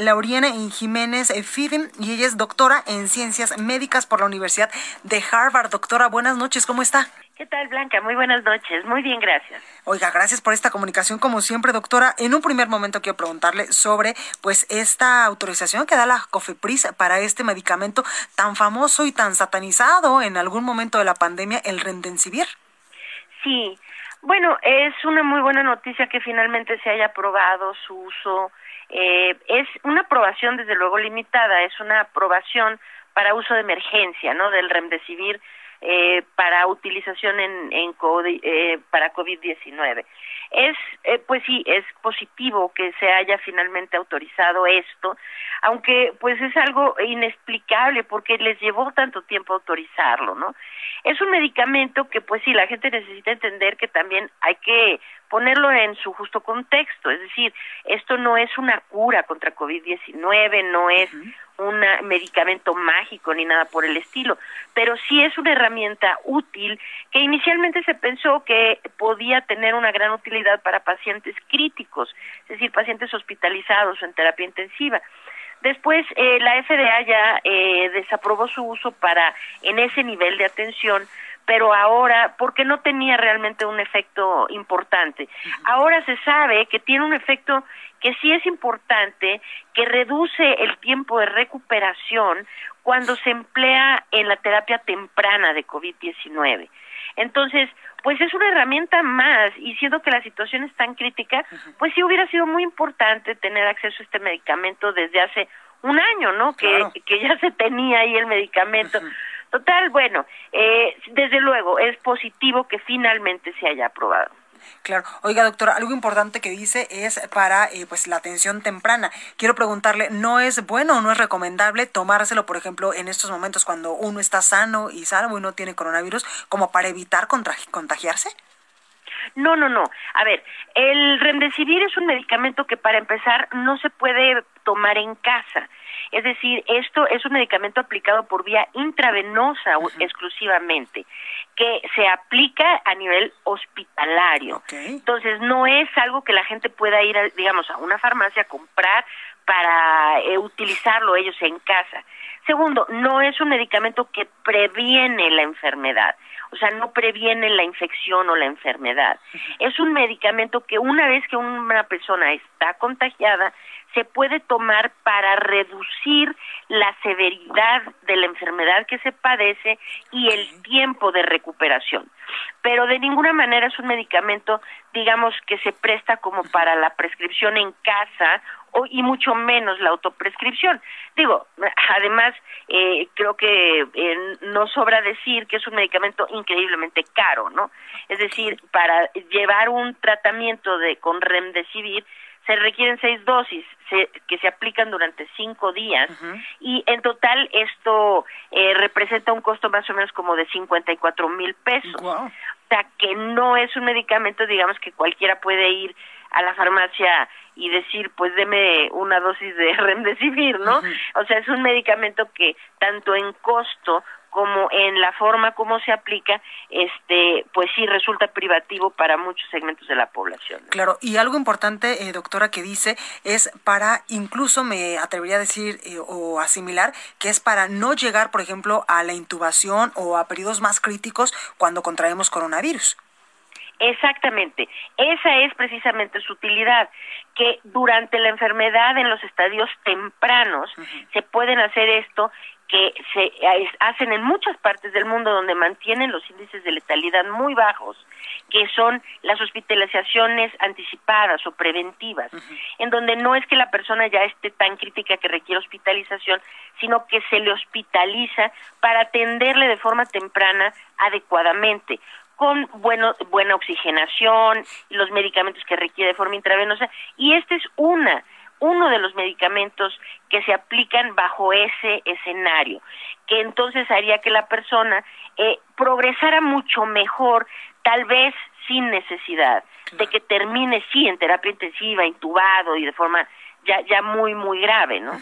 Lauriana Jiménez Fiden y ella es doctora en ciencias médicas por la Universidad de Harvard. Doctora, buenas noches, ¿cómo está? ¿Qué tal, Blanca? Muy buenas noches. Muy bien, gracias. Oiga, gracias por esta comunicación como siempre, doctora. En un primer momento quiero preguntarle sobre pues esta autorización que da la COFEPRIS para este medicamento tan famoso y tan satanizado en algún momento de la pandemia, el Remdesivir. Sí. Bueno, es una muy buena noticia que finalmente se haya aprobado su uso. Eh, es una aprobación, desde luego, limitada. Es una aprobación para uso de emergencia, ¿no? Del Remdesivir eh, para utilización en, en eh, para COVID-19. Es, eh, pues sí, es positivo que se haya finalmente autorizado esto, aunque pues es algo inexplicable porque les llevó tanto tiempo autorizarlo, ¿no? Es un medicamento que pues sí, la gente necesita entender que también hay que ponerlo en su justo contexto, es decir, esto no es una cura contra COVID-19, no es un medicamento mágico ni nada por el estilo, pero sí es una herramienta útil que inicialmente se pensó que podía tener una gran utilidad para pacientes críticos, es decir, pacientes hospitalizados o en terapia intensiva. Después, eh, la FDA ya eh, desaprobó su uso para en ese nivel de atención pero ahora, porque no tenía realmente un efecto importante. Ahora se sabe que tiene un efecto que sí es importante, que reduce el tiempo de recuperación cuando se emplea en la terapia temprana de COVID-19. Entonces, pues es una herramienta más y siendo que la situación es tan crítica, pues sí hubiera sido muy importante tener acceso a este medicamento desde hace un año, ¿no? Que, que ya se tenía ahí el medicamento. Total, bueno, eh, desde luego es positivo que finalmente se haya aprobado. Claro. Oiga, doctora, algo importante que dice es para eh, pues la atención temprana. Quiero preguntarle, ¿no es bueno o no es recomendable tomárselo, por ejemplo, en estos momentos cuando uno está sano y salvo y no tiene coronavirus, como para evitar contagiarse? No, no, no. A ver, el remdesivir es un medicamento que para empezar no se puede tomar en casa. Es decir, esto es un medicamento aplicado por vía intravenosa exclusivamente, que se aplica a nivel hospitalario. Entonces, no es algo que la gente pueda ir, digamos, a una farmacia a comprar para eh, utilizarlo ellos en casa. Segundo, no es un medicamento que previene la enfermedad, o sea, no previene la infección o la enfermedad. Es un medicamento que una vez que una persona está contagiada, se puede tomar para reducir la severidad de la enfermedad que se padece y el tiempo de recuperación. Pero de ninguna manera es un medicamento, digamos, que se presta como para la prescripción en casa o, y mucho menos la autoprescripción. Digo, además, eh, creo que eh, no sobra decir que es un medicamento increíblemente caro, ¿no? Es decir, para llevar un tratamiento de con remdesivir se requieren seis dosis que se aplican durante cinco días y en total esto eh, representa un costo más o menos como de 54 mil pesos. O sea, que no es un medicamento, digamos, que cualquiera puede ir a la farmacia y decir, pues deme una dosis de remdesivir, ¿no? O sea, es un medicamento que tanto en costo como en la forma como se aplica, este, pues sí resulta privativo para muchos segmentos de la población. Claro, y algo importante, eh, doctora, que dice es para, incluso me atrevería a decir eh, o asimilar, que es para no llegar, por ejemplo, a la intubación o a periodos más críticos cuando contraemos coronavirus. Exactamente, esa es precisamente su utilidad, que durante la enfermedad en los estadios tempranos se pueden hacer esto que se hacen en muchas partes del mundo donde mantienen los índices de letalidad muy bajos, que son las hospitalizaciones anticipadas o preventivas, en donde no es que la persona ya esté tan crítica que requiere hospitalización, sino que se le hospitaliza para atenderle de forma temprana adecuadamente con bueno, buena oxigenación, los medicamentos que requiere de forma intravenosa, y este es una, uno de los medicamentos que se aplican bajo ese escenario, que entonces haría que la persona eh, progresara mucho mejor, tal vez sin necesidad de que termine sí en terapia intensiva, intubado y de forma ya ya muy muy grave, ¿no?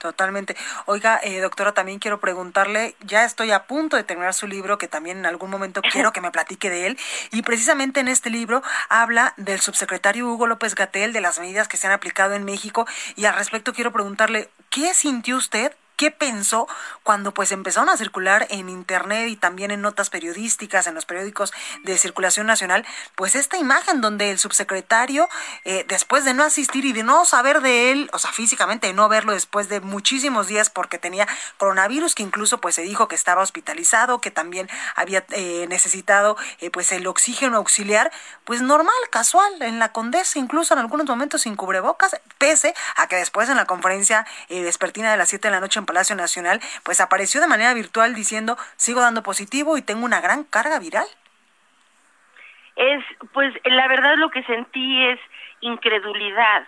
Totalmente. Oiga, eh, doctora, también quiero preguntarle, ya estoy a punto de terminar su libro, que también en algún momento quiero que me platique de él, y precisamente en este libro habla del subsecretario Hugo López Gatel, de las medidas que se han aplicado en México, y al respecto quiero preguntarle, ¿qué sintió usted qué pensó cuando pues empezaron a circular en internet y también en notas periodísticas, en los periódicos de circulación nacional, pues esta imagen donde el subsecretario, eh, después de no asistir y de no saber de él, o sea, físicamente de no verlo después de muchísimos días porque tenía coronavirus, que incluso pues se dijo que estaba hospitalizado, que también había eh, necesitado eh, pues el oxígeno auxiliar, pues normal, casual, en la condesa, incluso en algunos momentos sin cubrebocas, pese a que después en la conferencia despertina de las 7 de la noche en Palacio Nacional, pues apareció de manera virtual diciendo, sigo dando positivo y tengo una gran carga viral. Es, pues la verdad lo que sentí es incredulidad.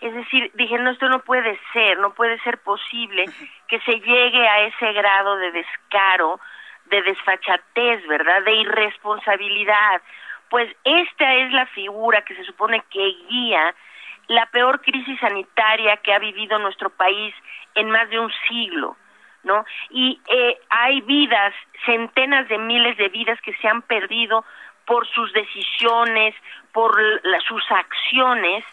Es decir, dije, no, esto no puede ser, no puede ser posible que se llegue a ese grado de descaro, de desfachatez, ¿verdad? De irresponsabilidad. Pues esta es la figura que se supone que guía la peor crisis sanitaria que ha vivido nuestro país en más de un siglo, ¿no? Y eh, hay vidas, centenas de miles de vidas que se han perdido por sus decisiones, por sus acciones,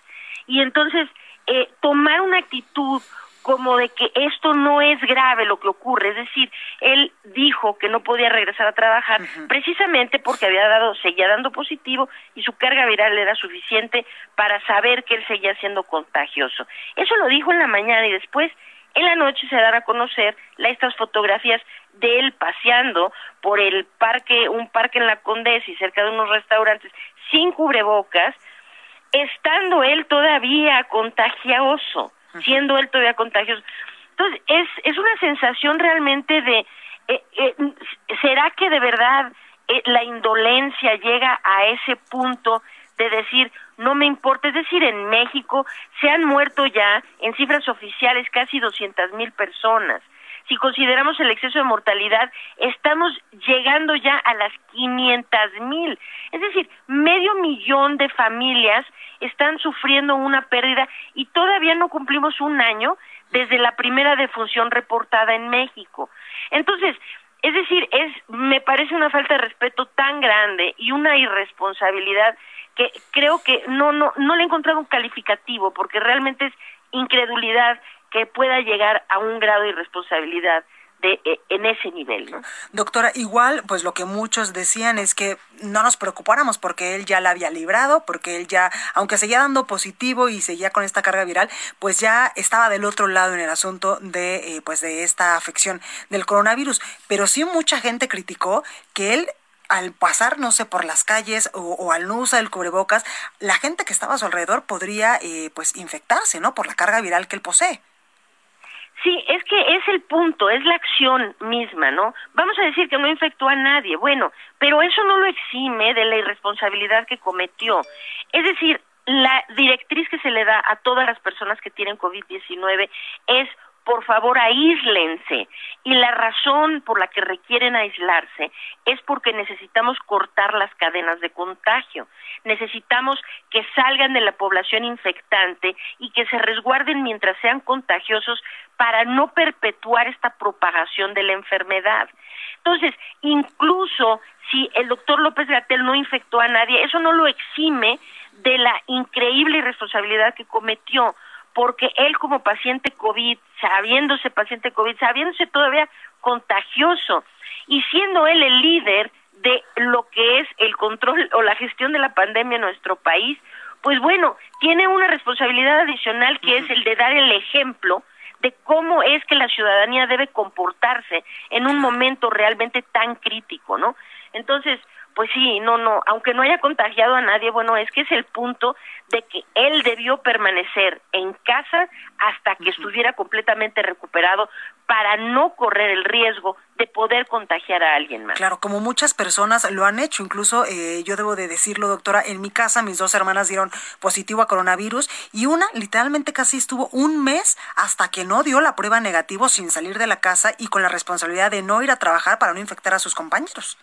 y entonces eh, tomar una actitud como de que esto no es grave lo que ocurre, es decir, él dijo que no podía regresar a trabajar precisamente porque había dado, seguía dando positivo y su carga viral era suficiente para saber que él seguía siendo contagioso. Eso lo dijo en la mañana y después en la noche se dan a conocer estas fotografías de él paseando por el parque, un parque en la Condesa y cerca de unos restaurantes sin cubrebocas, estando él todavía contagioso siendo él todavía contagioso. Entonces, es, es una sensación realmente de, eh, eh, ¿será que de verdad eh, la indolencia llega a ese punto de decir, no me importa? Es decir, en México se han muerto ya, en cifras oficiales, casi 200 mil personas. Si consideramos el exceso de mortalidad, estamos llegando ya a las 500 mil. Es decir, medio millón de familias están sufriendo una pérdida y todavía no cumplimos un año desde la primera defunción reportada en México. Entonces, es decir, es me parece una falta de respeto tan grande y una irresponsabilidad que creo que no no no le he encontrado un calificativo porque realmente es incredulidad que pueda llegar a un grado de irresponsabilidad de, eh, en ese nivel. ¿no? Doctora, igual, pues lo que muchos decían es que no nos preocupáramos porque él ya la había librado, porque él ya, aunque seguía dando positivo y seguía con esta carga viral, pues ya estaba del otro lado en el asunto de, eh, pues de esta afección del coronavirus. Pero sí mucha gente criticó que él al pasar, no sé, por las calles o, al no usar el cubrebocas, la gente que estaba a su alrededor podría, eh, pues, infectarse, ¿no? Por la carga viral que él posee. Sí, es que es el punto, es la acción misma, ¿no? Vamos a decir que no infectó a nadie, bueno, pero eso no lo exime de la irresponsabilidad que cometió. Es decir, la directriz que se le da a todas las personas que tienen COVID-19 es por favor aíslense. Y la razón por la que requieren aislarse es porque necesitamos cortar las cadenas de contagio. Necesitamos que salgan de la población infectante y que se resguarden mientras sean contagiosos para no perpetuar esta propagación de la enfermedad. Entonces, incluso si el doctor López Gatel no infectó a nadie, eso no lo exime de la increíble irresponsabilidad que cometió porque él como paciente COVID, sabiéndose paciente COVID, sabiéndose todavía contagioso y siendo él el líder de lo que es el control o la gestión de la pandemia en nuestro país, pues bueno, tiene una responsabilidad adicional que es el de dar el ejemplo de cómo es que la ciudadanía debe comportarse en un momento realmente tan crítico, ¿no? Entonces, pues sí, no, no, aunque no haya contagiado a nadie, bueno, es que es el punto de que él debió permanecer en casa hasta que estuviera completamente recuperado para no correr el riesgo de poder contagiar a alguien más. Claro, como muchas personas lo han hecho, incluso eh, yo debo de decirlo, doctora, en mi casa mis dos hermanas dieron positivo a coronavirus y una literalmente casi estuvo un mes hasta que no dio la prueba negativo sin salir de la casa y con la responsabilidad de no ir a trabajar para no infectar a sus compañeros.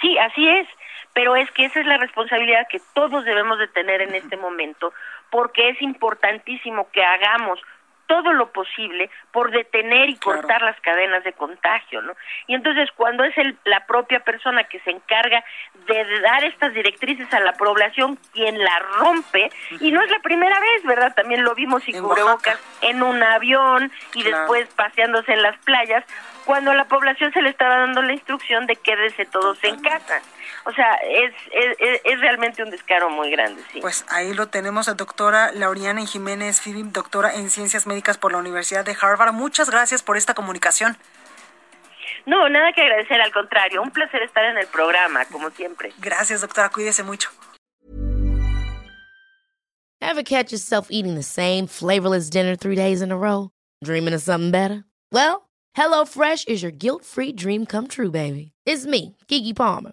Sí, así es, pero es que esa es la responsabilidad que todos debemos de tener en este momento, porque es importantísimo que hagamos todo lo posible por detener y cortar las cadenas de contagio, ¿no? Y entonces cuando es el, la propia persona que se encarga de dar estas directrices a la población quien la rompe, y no es la primera vez, ¿verdad? También lo vimos sin cubrebocas en un avión y después paseándose en las playas, cuando a la población se le estaba dando la instrucción de quédese todos en casa. O sea, es, es, es, realmente un descaro muy grande, sí. Pues ahí lo tenemos, a doctora Lauriana Jiménez Fibim, doctora en Ciencias Médicas por la Universidad de Harvard. Muchas gracias por esta comunicación. No, nada que agradecer, al contrario, un placer estar en el programa, como siempre. Gracias, doctora, cuídese mucho. Ever catch yourself eating the same flavorless dinner three days in a row? Dreaming of something better? Well, HelloFresh is your guilt-free dream come true, baby. It's me, Kiki Palmer.